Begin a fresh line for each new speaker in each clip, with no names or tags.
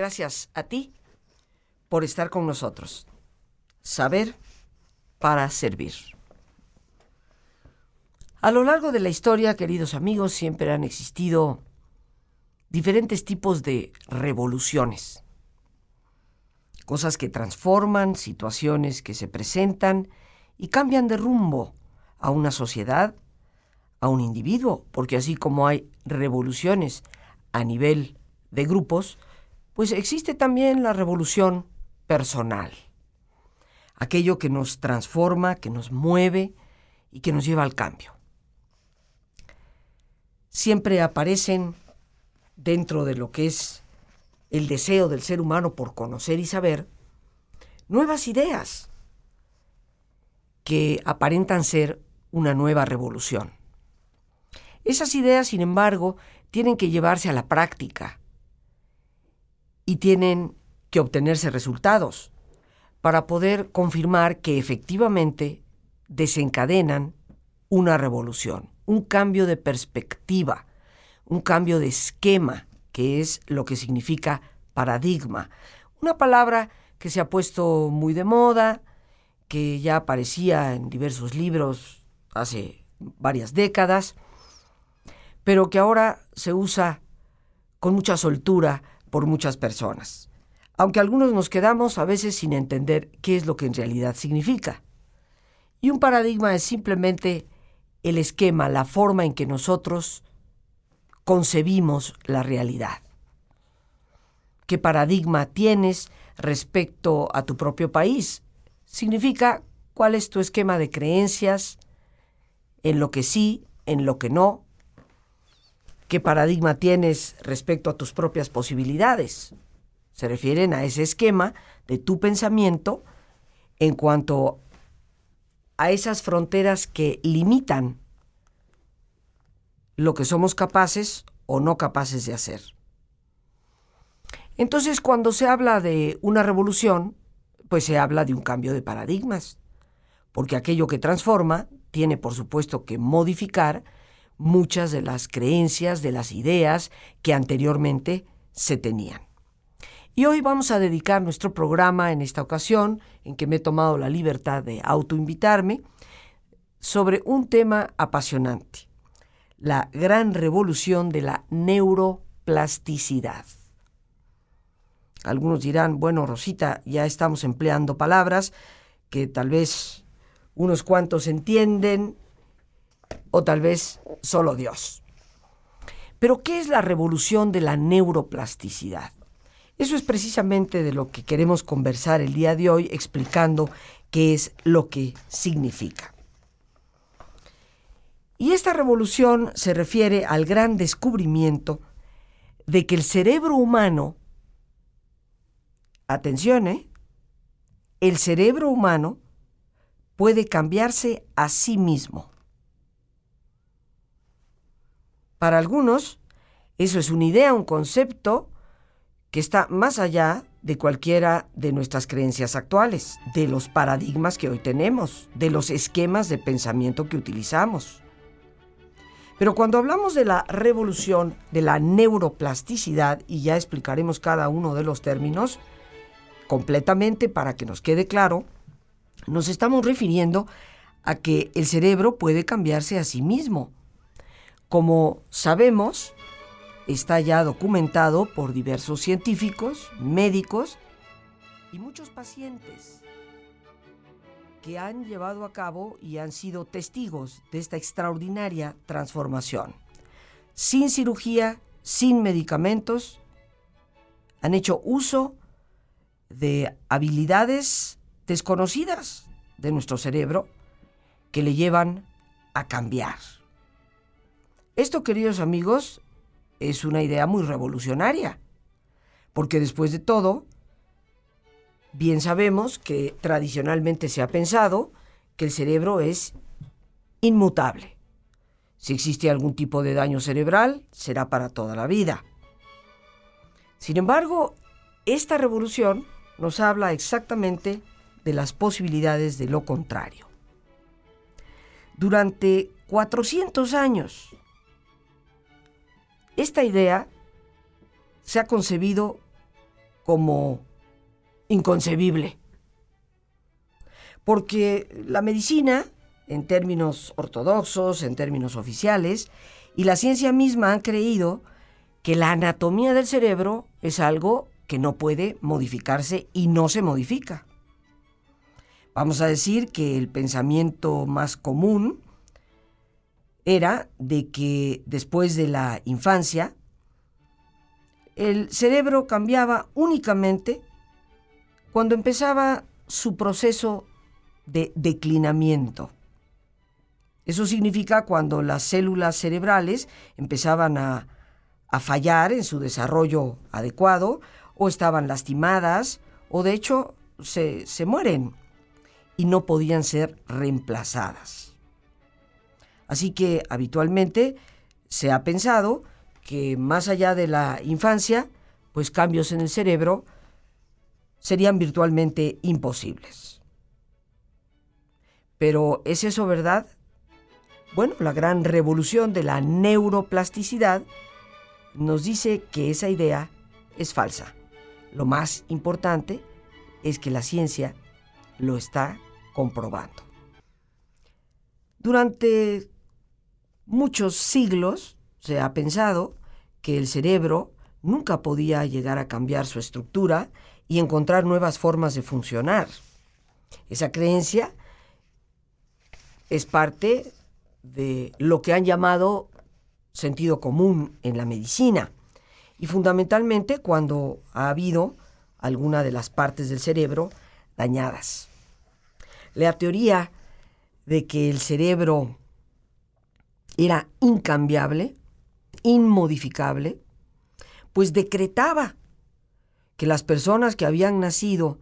Gracias a ti por estar con nosotros. Saber para servir. A lo largo de la historia, queridos amigos, siempre han existido diferentes tipos de revoluciones. Cosas que transforman, situaciones que se presentan y cambian de rumbo a una sociedad, a un individuo, porque así como hay revoluciones a nivel de grupos, pues existe también la revolución personal. Aquello que nos transforma, que nos mueve y que nos lleva al cambio. Siempre aparecen dentro de lo que es el deseo del ser humano por conocer y saber, nuevas ideas que aparentan ser una nueva revolución. Esas ideas, sin embargo, tienen que llevarse a la práctica y tienen que obtenerse resultados para poder confirmar que efectivamente desencadenan una revolución, un cambio de perspectiva, un cambio de esquema, que es lo que significa paradigma. Una palabra que se ha puesto muy de moda, que ya aparecía en diversos libros hace varias décadas, pero que ahora se usa con mucha soltura por muchas personas, aunque algunos nos quedamos a veces sin entender qué es lo que en realidad significa. Y un paradigma es simplemente el esquema, la forma en que nosotros concebimos la realidad. ¿Qué paradigma tienes respecto a tu propio país? Significa cuál es tu esquema de creencias, en lo que sí, en lo que no. ¿Qué paradigma tienes respecto a tus propias posibilidades? Se refieren a ese esquema de tu pensamiento en cuanto a esas fronteras que limitan lo que somos capaces o no capaces de hacer. Entonces, cuando se habla de una revolución, pues se habla de un cambio de paradigmas, porque aquello que transforma tiene, por supuesto, que modificar muchas de las creencias, de las ideas que anteriormente se tenían. Y hoy vamos a dedicar nuestro programa en esta ocasión, en que me he tomado la libertad de autoinvitarme, sobre un tema apasionante, la gran revolución de la neuroplasticidad. Algunos dirán, bueno, Rosita, ya estamos empleando palabras que tal vez unos cuantos entienden o tal vez solo Dios. Pero ¿qué es la revolución de la neuroplasticidad? Eso es precisamente de lo que queremos conversar el día de hoy explicando qué es lo que significa. Y esta revolución se refiere al gran descubrimiento de que el cerebro humano, atención, ¿eh? el cerebro humano puede cambiarse a sí mismo. Para algunos, eso es una idea, un concepto que está más allá de cualquiera de nuestras creencias actuales, de los paradigmas que hoy tenemos, de los esquemas de pensamiento que utilizamos. Pero cuando hablamos de la revolución de la neuroplasticidad, y ya explicaremos cada uno de los términos completamente para que nos quede claro, nos estamos refiriendo a que el cerebro puede cambiarse a sí mismo. Como sabemos, está ya documentado por diversos científicos, médicos y muchos pacientes que han llevado a cabo y han sido testigos de esta extraordinaria transformación. Sin cirugía, sin medicamentos, han hecho uso de habilidades desconocidas de nuestro cerebro que le llevan a cambiar. Esto, queridos amigos, es una idea muy revolucionaria, porque después de todo, Bien sabemos que tradicionalmente se ha pensado que el cerebro es inmutable. Si existe algún tipo de daño cerebral, será para toda la vida. Sin embargo, esta revolución nos habla exactamente de las posibilidades de lo contrario. Durante 400 años, esta idea se ha concebido como inconcebible. Porque la medicina, en términos ortodoxos, en términos oficiales, y la ciencia misma han creído que la anatomía del cerebro es algo que no puede modificarse y no se modifica. Vamos a decir que el pensamiento más común era de que después de la infancia, el cerebro cambiaba únicamente cuando empezaba su proceso de declinamiento. Eso significa cuando las células cerebrales empezaban a, fallar en su desarrollo adecuado o estaban lastimadas o de hecho se, se mueren y no podían ser reemplazadas. Así que habitualmente se ha pensado que más allá de la infancia, pues cambios en el cerebro serían virtualmente imposibles. Pero ¿es eso verdad? Bueno, la gran revolución de la neuroplasticidad nos dice que esa idea es falsa. Lo más importante es que la ciencia lo está comprobando. Durante muchos siglos se ha pensado que el cerebro nunca podía llegar a cambiar su estructura y encontrar nuevas formas de funcionar. Esa creencia es parte de lo que han llamado sentido común en la medicina y fundamentalmente cuando ha habido alguna de las partes del cerebro dañadas. La teoría de que el cerebro era incambiable, inmodificable, pues decretaba que las personas que habían nacido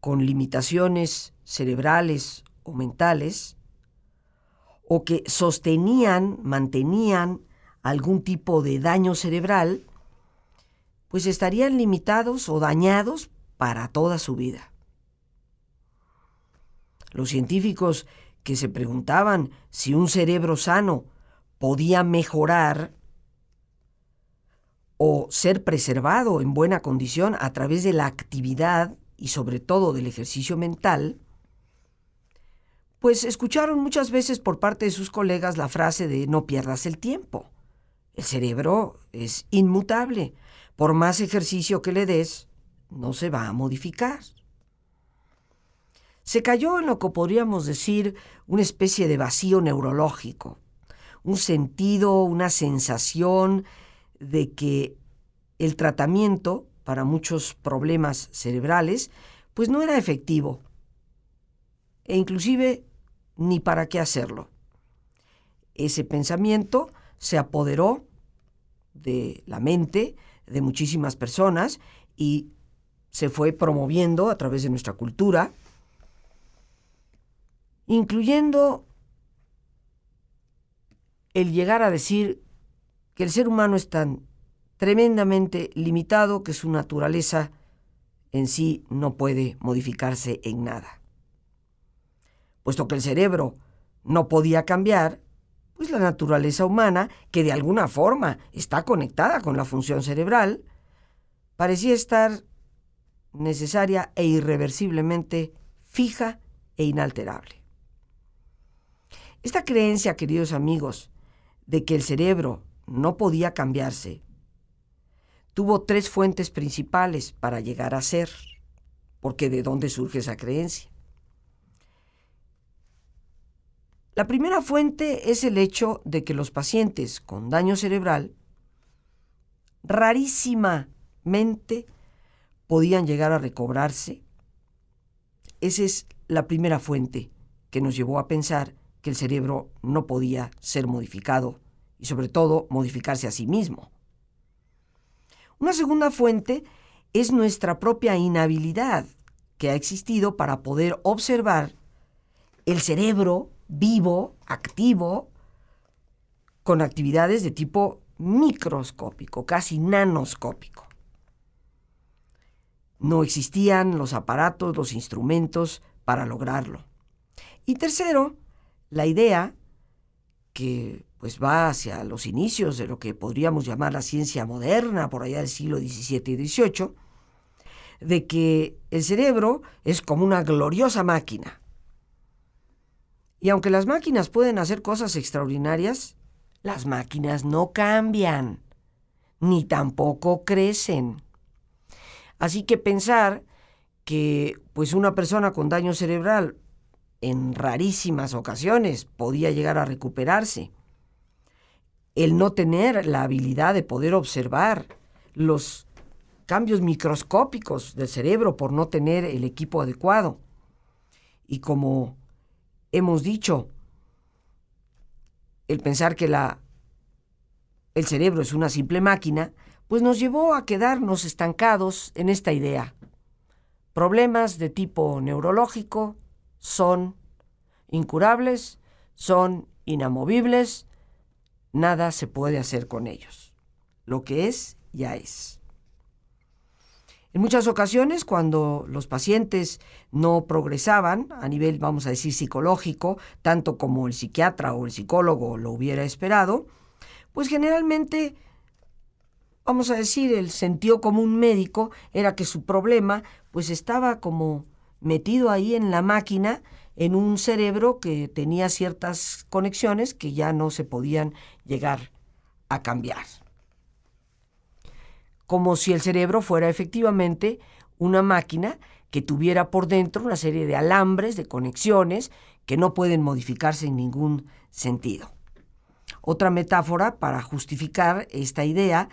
con limitaciones cerebrales o mentales, o que sostenían, mantenían algún tipo de daño cerebral, pues estarían limitados o dañados para toda su vida. Los científicos que se preguntaban si un cerebro sano podía mejorar o ser preservado en buena condición a través de la actividad y sobre todo del ejercicio mental, pues escucharon muchas veces por parte de sus colegas la frase de no pierdas el tiempo. El cerebro es inmutable. Por más ejercicio que le des, no se va a modificar. Se cayó en lo que podríamos decir una especie de vacío neurológico, un sentido, una sensación de que el tratamiento para muchos problemas cerebrales pues no era efectivo e inclusive ni para qué hacerlo. Ese pensamiento se apoderó de la mente de muchísimas personas y se fue promoviendo a través de nuestra cultura, incluyendo el llegar a decir que el ser humano es tan tremendamente limitado que su naturaleza en sí no puede modificarse en nada. Puesto que el cerebro no podía cambiar, pues la naturaleza humana, que de alguna forma está conectada con la función cerebral, parecía estar necesaria e irreversiblemente fija e inalterable. Esta creencia, queridos amigos, de que el cerebro no podía cambiarse, tuvo tres fuentes principales para llegar a ser, porque de dónde surge esa creencia. La primera fuente es el hecho de que los pacientes con daño cerebral rarísimamente podían llegar a recobrarse. Esa es la primera fuente que nos llevó a pensar que el cerebro no podía ser modificado y sobre todo modificarse a sí mismo. Una segunda fuente es nuestra propia inhabilidad que ha existido para poder observar el cerebro vivo, activo, con actividades de tipo microscópico, casi nanoscópico. No existían los aparatos, los instrumentos para lograrlo. Y tercero, la idea, que pues va hacia los inicios de lo que podríamos llamar la ciencia moderna, por allá del siglo XVII y XVIII, de que el cerebro es como una gloriosa máquina. Y aunque las máquinas pueden hacer cosas extraordinarias, las máquinas no cambian, ni tampoco crecen. Así que pensar que pues una persona con daño cerebral en rarísimas ocasiones podía llegar a recuperarse. El no tener la habilidad de poder observar los cambios microscópicos del cerebro por no tener el equipo adecuado. Y como hemos dicho, el pensar que la, el cerebro es una simple máquina, pues nos llevó a quedarnos estancados en esta idea. Problemas de tipo neurológico son incurables, son inamovibles, nada se puede hacer con ellos. Lo que es, ya es. En muchas ocasiones, cuando los pacientes no progresaban a nivel, vamos a decir, psicológico, tanto como el psiquiatra o el psicólogo lo hubiera esperado, pues generalmente, vamos a decir, el sentido común médico era que su problema pues estaba como metido ahí en la máquina, en un cerebro que tenía ciertas conexiones que ya no se podían llegar a cambiar como si el cerebro fuera efectivamente una máquina que tuviera por dentro una serie de alambres, de conexiones, que no pueden modificarse en ningún sentido. Otra metáfora para justificar esta idea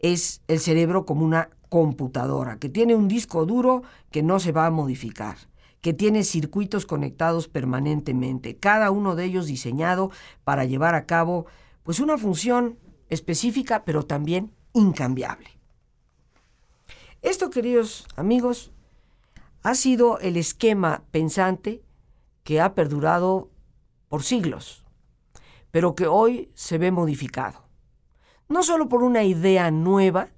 es el cerebro como una computadora, que tiene un disco duro que no se va a modificar, que tiene circuitos conectados permanentemente, cada uno de ellos diseñado para llevar a cabo pues una función específica, pero también incambiable. Esto, queridos amigos, ha sido el esquema pensante que ha perdurado por siglos, pero que hoy se ve modificado. No solo por una idea nueva,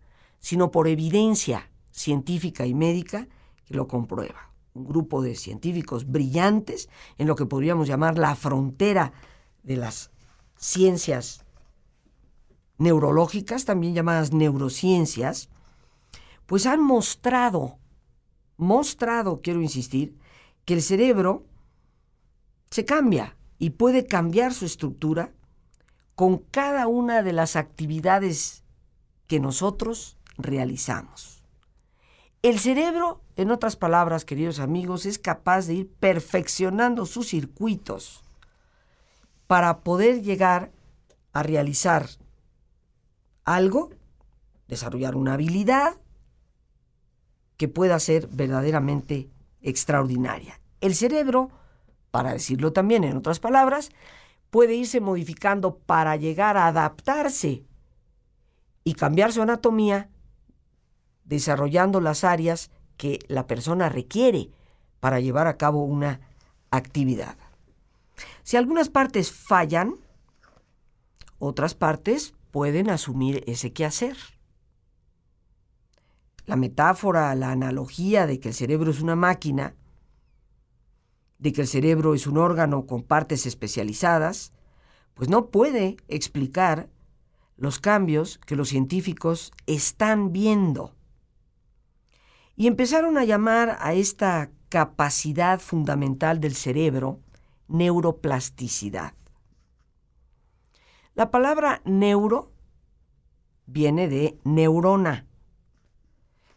sino por evidencia científica y médica que lo comprueba. Un grupo de científicos brillantes en lo que podríamos llamar la frontera de las ciencias neurológicas, también llamadas neurociencias, pues han mostrado, mostrado, quiero insistir, que el cerebro se cambia y puede cambiar su estructura con cada una de las actividades que nosotros realizamos. El cerebro, en otras palabras, queridos amigos, es capaz de ir perfeccionando sus circuitos para poder llegar a realizar algo, desarrollar una habilidad que pueda ser verdaderamente extraordinaria. El cerebro, para decirlo también en otras palabras, puede irse modificando para llegar a adaptarse y cambiar su anatomía, desarrollando las áreas que la persona requiere para llevar a cabo una actividad. Si algunas partes fallan, otras partes pueden asumir ese quehacer. La metáfora, la analogía de que el cerebro es una máquina, de que el cerebro es un órgano con partes especializadas, pues no puede explicar los cambios que los científicos están viendo. Y empezaron a llamar a esta capacidad fundamental del cerebro neuroplasticidad. La palabra neuro viene de neurona,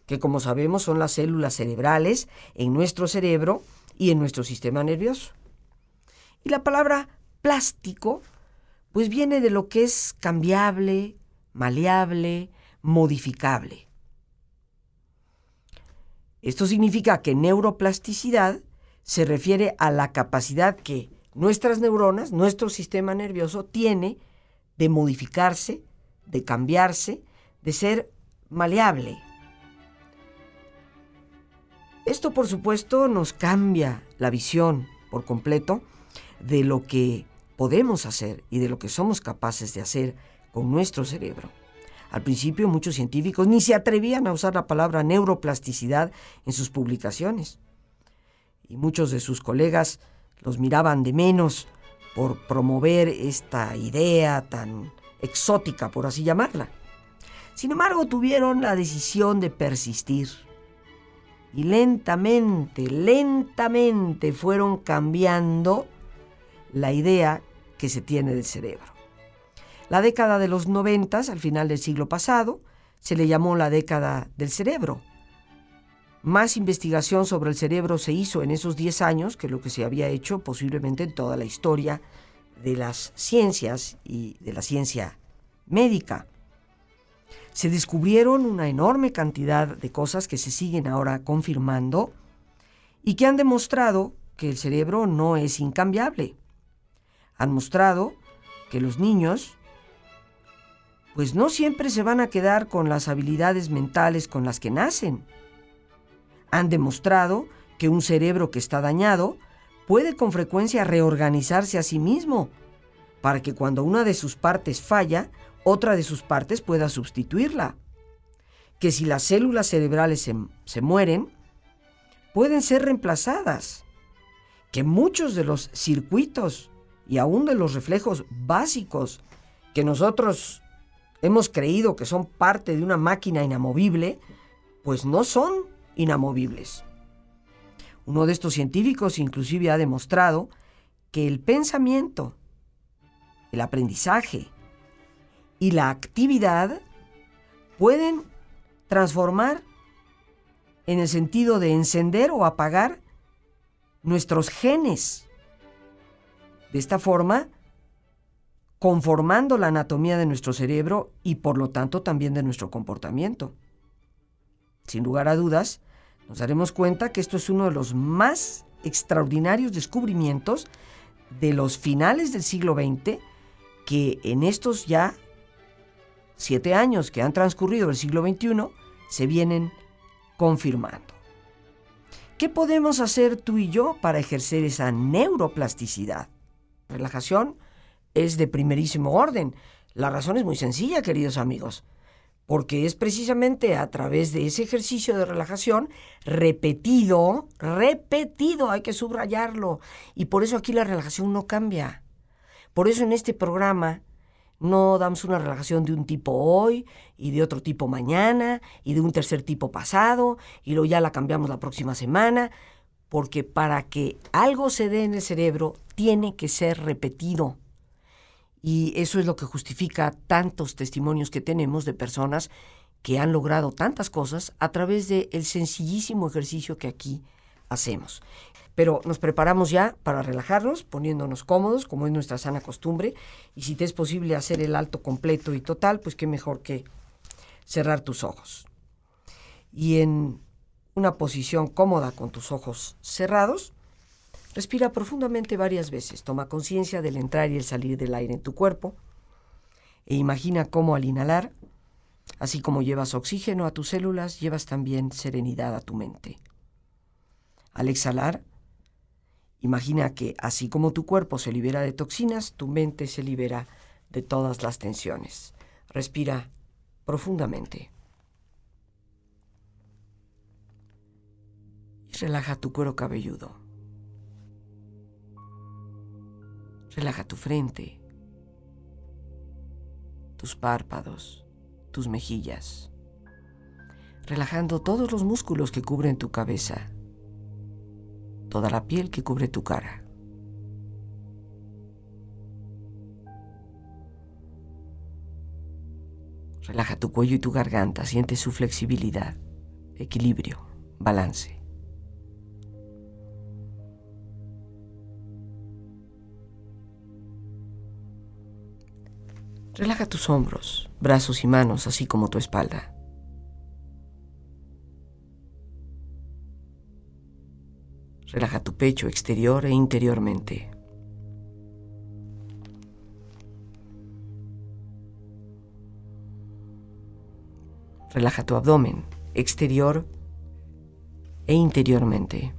que como sabemos son las células cerebrales en nuestro cerebro y en nuestro sistema nervioso. Y la palabra plástico, pues viene de lo que es cambiable, maleable, modificable. Esto significa que neuroplasticidad se refiere a la capacidad que nuestras neuronas, nuestro sistema nervioso, tiene de modificarse, de cambiarse, de ser maleable. Esto, por supuesto, nos cambia la visión por completo de lo que podemos hacer y de lo que somos capaces de hacer con nuestro cerebro. Al principio muchos científicos ni se atrevían a usar la palabra neuroplasticidad en sus publicaciones. Y muchos de sus colegas los miraban de menos por promover esta idea tan exótica, por así llamarla. Sin embargo, tuvieron la decisión de persistir. y lentamente, lentamente fueron cambiando la idea que se tiene del cerebro. La década de los noventas, al final del siglo pasado, se le llamó la década del cerebro. Más investigación sobre el cerebro se hizo en esos 10 años que lo que se había hecho posiblemente en toda la historia de las ciencias y de la ciencia médica. Se descubrieron una enorme cantidad de cosas que se siguen ahora confirmando y que han demostrado que el cerebro no es incambiable. Han mostrado que los niños pues no siempre se van a quedar con las habilidades mentales con las que nacen. Han demostrado que un cerebro que está dañado puede con frecuencia reorganizarse a sí mismo para que cuando una de sus partes falla, otra de sus partes pueda sustituirla. Que si las células cerebrales se, mueren, pueden ser reemplazadas. Que muchos de los circuitos y aún de los reflejos básicos que nosotros hemos creído que son parte de una máquina inamovible, pues no son inamovibles. Uno de estos científicos inclusive ha demostrado que el pensamiento, el aprendizaje y la actividad pueden transformar en el sentido de encender o apagar nuestros genes. De esta forma, conformando la anatomía de nuestro cerebro y por lo tanto también de nuestro comportamiento. Sin lugar a dudas, nos daremos cuenta que esto es uno de los más extraordinarios descubrimientos de los finales del siglo XX que en estos ya siete años que han transcurrido del siglo XXI se vienen confirmando. ¿Qué podemos hacer tú y yo para ejercer esa neuroplasticidad? Relajación, es de primerísimo orden. La razón es muy sencilla, queridos amigos, porque es precisamente a través de ese ejercicio de relajación repetido, repetido, hay que subrayarlo, y por eso aquí la relajación no cambia. Por eso en este programa no damos una relajación de un tipo hoy y de otro tipo mañana y de un tercer tipo pasado y luego ya la cambiamos la próxima semana, porque para que algo se dé en el cerebro tiene que ser repetido. Y eso es lo que justifica tantos testimonios que tenemos de personas que han logrado tantas cosas a través del sencillísimo ejercicio que aquí hacemos. Pero nos preparamos ya para relajarnos, poniéndonos cómodos, como es nuestra sana costumbre, y si te es posible hacer el alto completo y total, pues qué mejor que cerrar tus ojos. Y en una posición cómoda con tus ojos cerrados, Respira profundamente varias veces, toma conciencia del entrar y el salir del aire en tu cuerpo e imagina cómo al inhalar, así como llevas oxígeno a tus células, llevas también serenidad a tu mente. Al exhalar, imagina que así como tu cuerpo se libera de toxinas, tu mente se libera de todas las tensiones. Respira profundamente. Y relaja tu cuero cabelludo. Relaja tu frente, tus párpados, tus mejillas, relajando todos los músculos que cubren tu cabeza, toda la piel que cubre tu cara. Relaja tu cuello y tu garganta, siente su flexibilidad, equilibrio, balance. Relaja tus hombros, brazos y manos, así como tu espalda. Relaja tu pecho exterior e interiormente. Relaja tu abdomen exterior e interiormente.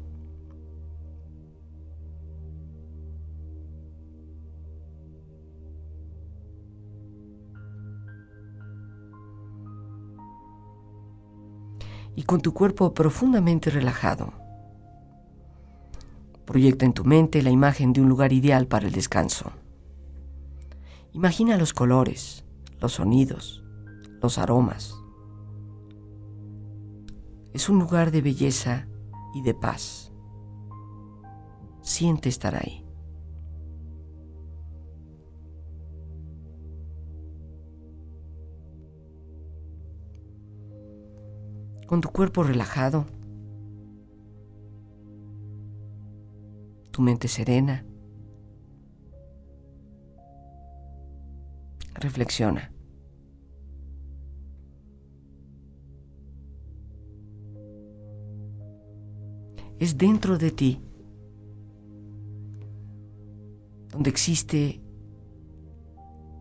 Con tu cuerpo profundamente relajado, proyecta en tu mente la imagen de un lugar ideal para el descanso. Imagina los colores, los sonidos, los aromas. Es un lugar de belleza y de paz. Siente estar ahí. Con tu cuerpo relajado, tu mente serena, reflexiona. Es dentro de ti donde existe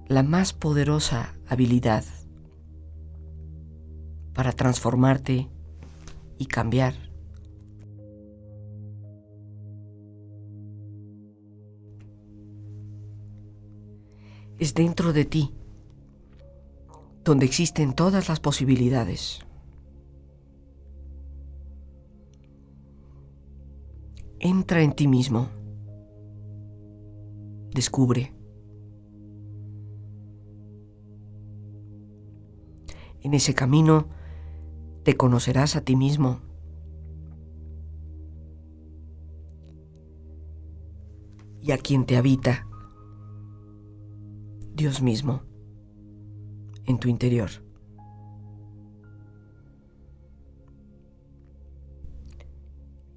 la más poderosa habilidad para transformarte y cambiar. Es dentro de ti donde existen todas las posibilidades. Entra en ti mismo. Descubre. En ese camino te conocerás a ti mismo. Y a quien te habita, Dios mismo, en tu interior.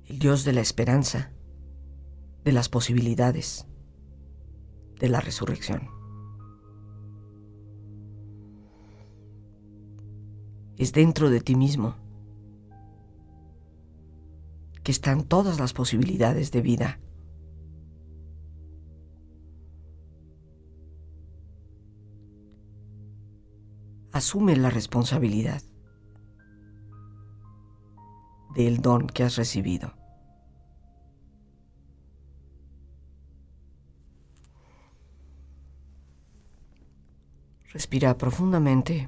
El Dios de la esperanza, de las posibilidades, de la resurrección. Es dentro de ti mismo, que están todas las posibilidades de vida. Asume la responsabilidad del don que has recibido. Respira profundamente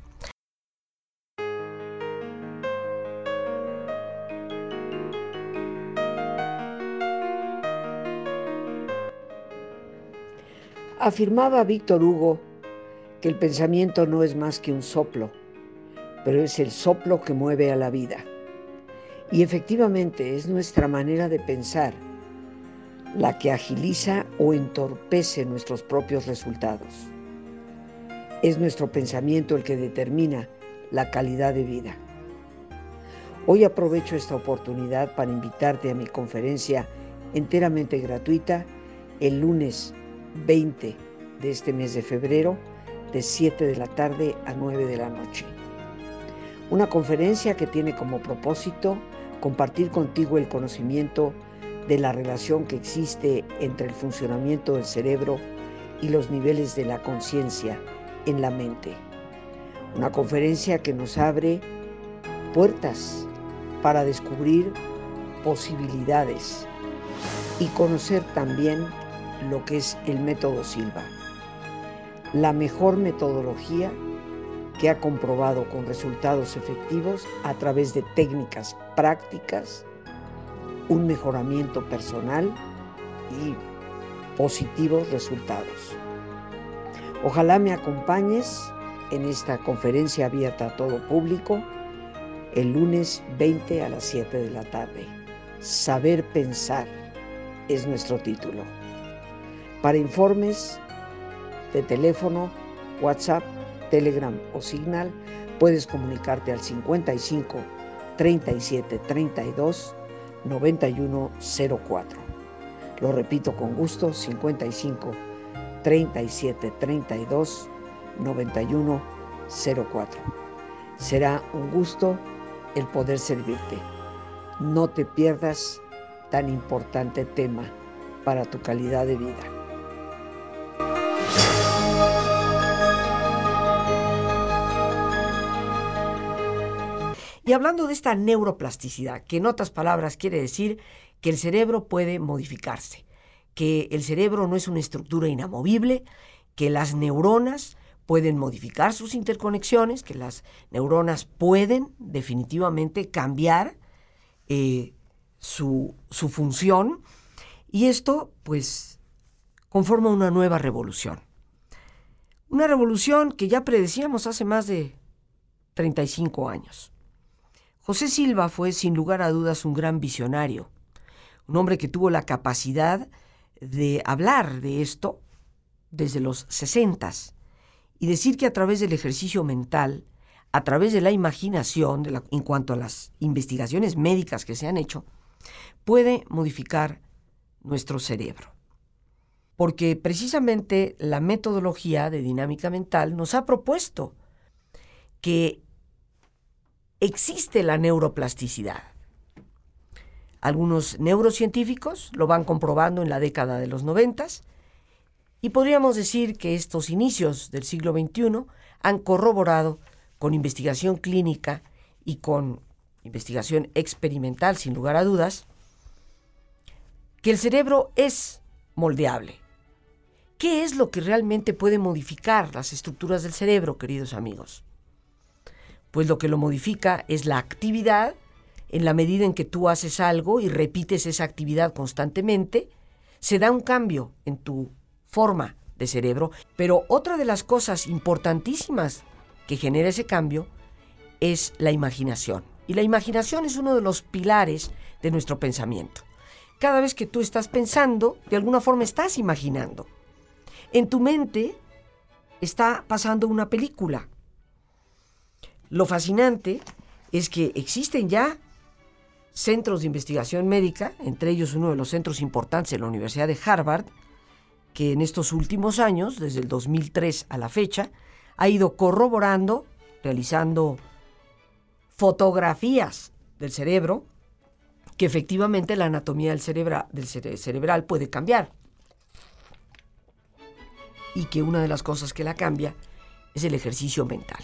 Afirmaba Víctor Hugo que el pensamiento no es más que un soplo, pero es el soplo que mueve a la vida. Y efectivamente es nuestra manera de pensar la que agiliza o entorpece nuestros propios resultados. Es nuestro pensamiento el que determina la calidad de vida. Hoy aprovecho esta oportunidad para invitarte a mi conferencia enteramente gratuita el lunes 20 de este mes de febrero, de 7 de la tarde a 9 de la noche. Una conferencia que tiene como propósito compartir contigo el conocimiento de la relación que existe entre el funcionamiento del cerebro y los niveles de la conciencia en la mente. Una conferencia que nos abre puertas para descubrir posibilidades y conocer también lo que es el método Silva, la mejor metodología que ha comprobado con resultados efectivos a través de técnicas prácticas, un mejoramiento personal y positivos resultados. Ojalá me acompañes en esta conferencia abierta a todo público el lunes 20 a las 7 de la tarde. Saber pensar es nuestro título. Para informes de teléfono, WhatsApp, Telegram o Signal, puedes comunicarte al 55 37 32 9104. Lo repito con gusto, 55 37 32 9104. Será un gusto el poder servirte. No te pierdas tan importante tema para tu calidad de vida.
Y hablando de esta neuroplasticidad, que en otras palabras quiere decir que el cerebro puede modificarse, que el cerebro no es una estructura inamovible, que las neuronas pueden modificar sus interconexiones, que las neuronas pueden definitivamente cambiar eh, su, su función y esto pues conforma una nueva revolución. Una revolución que ya predecíamos hace más de 35 años. José Silva fue sin lugar a dudas un gran visionario, un hombre que tuvo la capacidad de hablar de esto desde los 60 y decir que a través del ejercicio mental, a través de la imaginación, en cuanto a las investigaciones médicas que se han hecho, puede modificar nuestro cerebro. Porque precisamente la metodología de dinámica mental nos ha propuesto que existe la neuroplasticidad. Algunos neurocientíficos lo van comprobando en la década de los noventas y podríamos decir que estos inicios del siglo XXI han corroborado con investigación clínica y con investigación experimental, sin lugar a dudas, que el cerebro es moldeable. ¿Qué es lo que realmente puede modificar las estructuras del cerebro, queridos amigos? Pues lo que lo modifica es la actividad, en la medida en que tú haces algo y repites esa actividad constantemente, se da un cambio en tu forma de cerebro. Pero otra de las cosas importantísimas que genera ese cambio es la imaginación. Y la imaginación es uno de los pilares de nuestro pensamiento. Cada vez que tú estás pensando, de alguna forma estás imaginando. En tu mente está pasando una película. Lo fascinante es que existen ya centros de investigación médica, entre ellos uno de los centros importantes de la Universidad de Harvard, que en estos últimos años, desde el 2003 a la fecha, ha ido corroborando, realizando fotografías del cerebro, que efectivamente la anatomía del, del cerebral puede cambiar. Y que una de las cosas que la cambia es el ejercicio mental.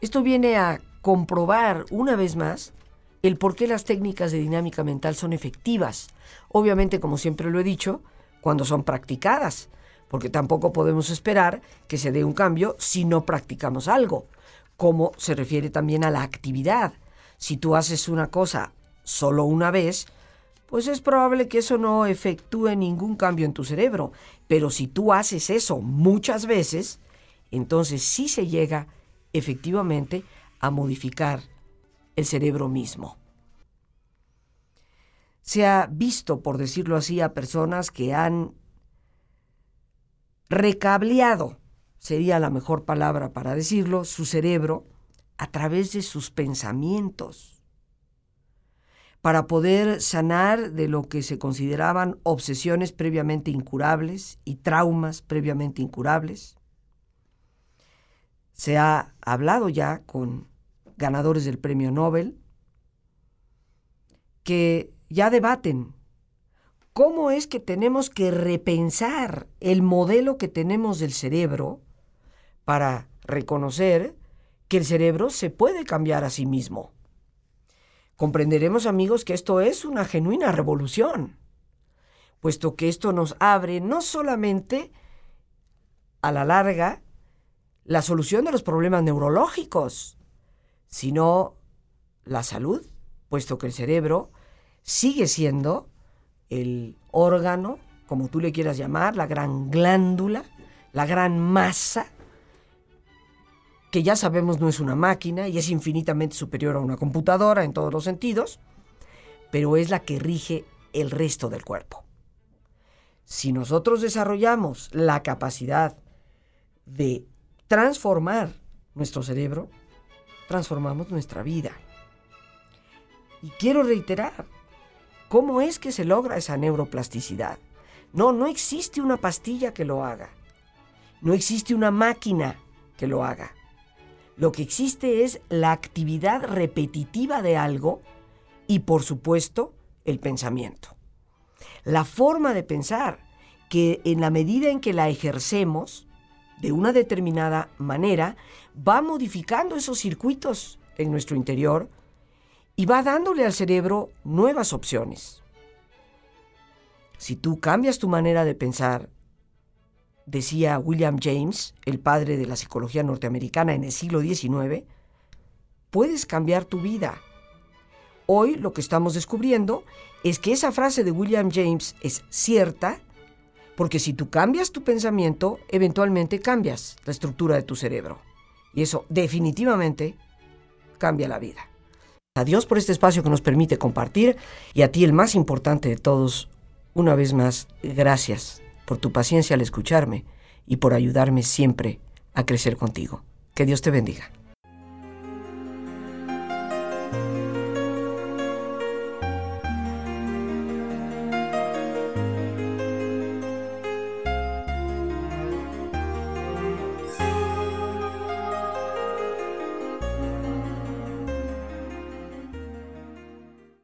Esto viene a comprobar una vez más el por qué las técnicas de dinámica mental son efectivas. Obviamente, como siempre lo he dicho, cuando son practicadas, porque tampoco podemos esperar que se dé un cambio si no practicamos algo, como se refiere también a la actividad. Si tú haces una cosa solo una vez, pues es probable que eso no efectúe ningún cambio en tu cerebro. Pero si tú haces eso muchas veces, entonces sí se llega efectivamente a modificar el cerebro mismo se ha visto, por decirlo así, a personas que han recableado, sería la mejor palabra para decirlo, su cerebro a través de sus pensamientos, para poder sanar de lo que se consideraban obsesiones previamente incurables y traumas previamente incurables. Se ha hablado ya con ganadores del premio Nobel que ya debaten cómo es que tenemos que repensar el modelo que tenemos del cerebro para reconocer que el cerebro se puede cambiar a sí mismo. Comprenderemos amigos que esto es una genuina revolución, puesto que esto nos abre no solamente a la larga la solución de los problemas neurológicos, sino la salud, puesto que el cerebro sigue siendo el órgano, como tú le quieras llamar, la gran glándula, la gran masa, que ya sabemos no es una máquina y es infinitamente superior a una computadora en todos los sentidos, pero es la que rige el resto del cuerpo. Si nosotros desarrollamos la capacidad de transformar nuestro cerebro, transformamos nuestra vida. Y quiero reiterar, ¿cómo es que se logra esa neuroplasticidad? No, no existe una pastilla que lo haga. No existe una máquina que lo haga. Lo que existe es la actividad repetitiva de algo y, por supuesto, el pensamiento. La forma de pensar, que en la medida en que la ejercemos de una determinada manera, va modificando esos circuitos en nuestro interior y va dándole al cerebro nuevas opciones. Si tú cambias tu manera de pensar, decía William James, el padre de la psicología norteamericana en el siglo XIX, puedes cambiar tu vida. Hoy lo que estamos descubriendo es que esa frase de William James es cierta, porque si tú cambias tu pensamiento, eventualmente cambias la estructura de tu cerebro. Y eso definitivamente cambia la vida. Adiós por este espacio que nos permite compartir y a ti el más importante de todos, una vez más, gracias por tu paciencia al escucharme y por ayudarme siempre a crecer contigo. Que Dios te bendiga.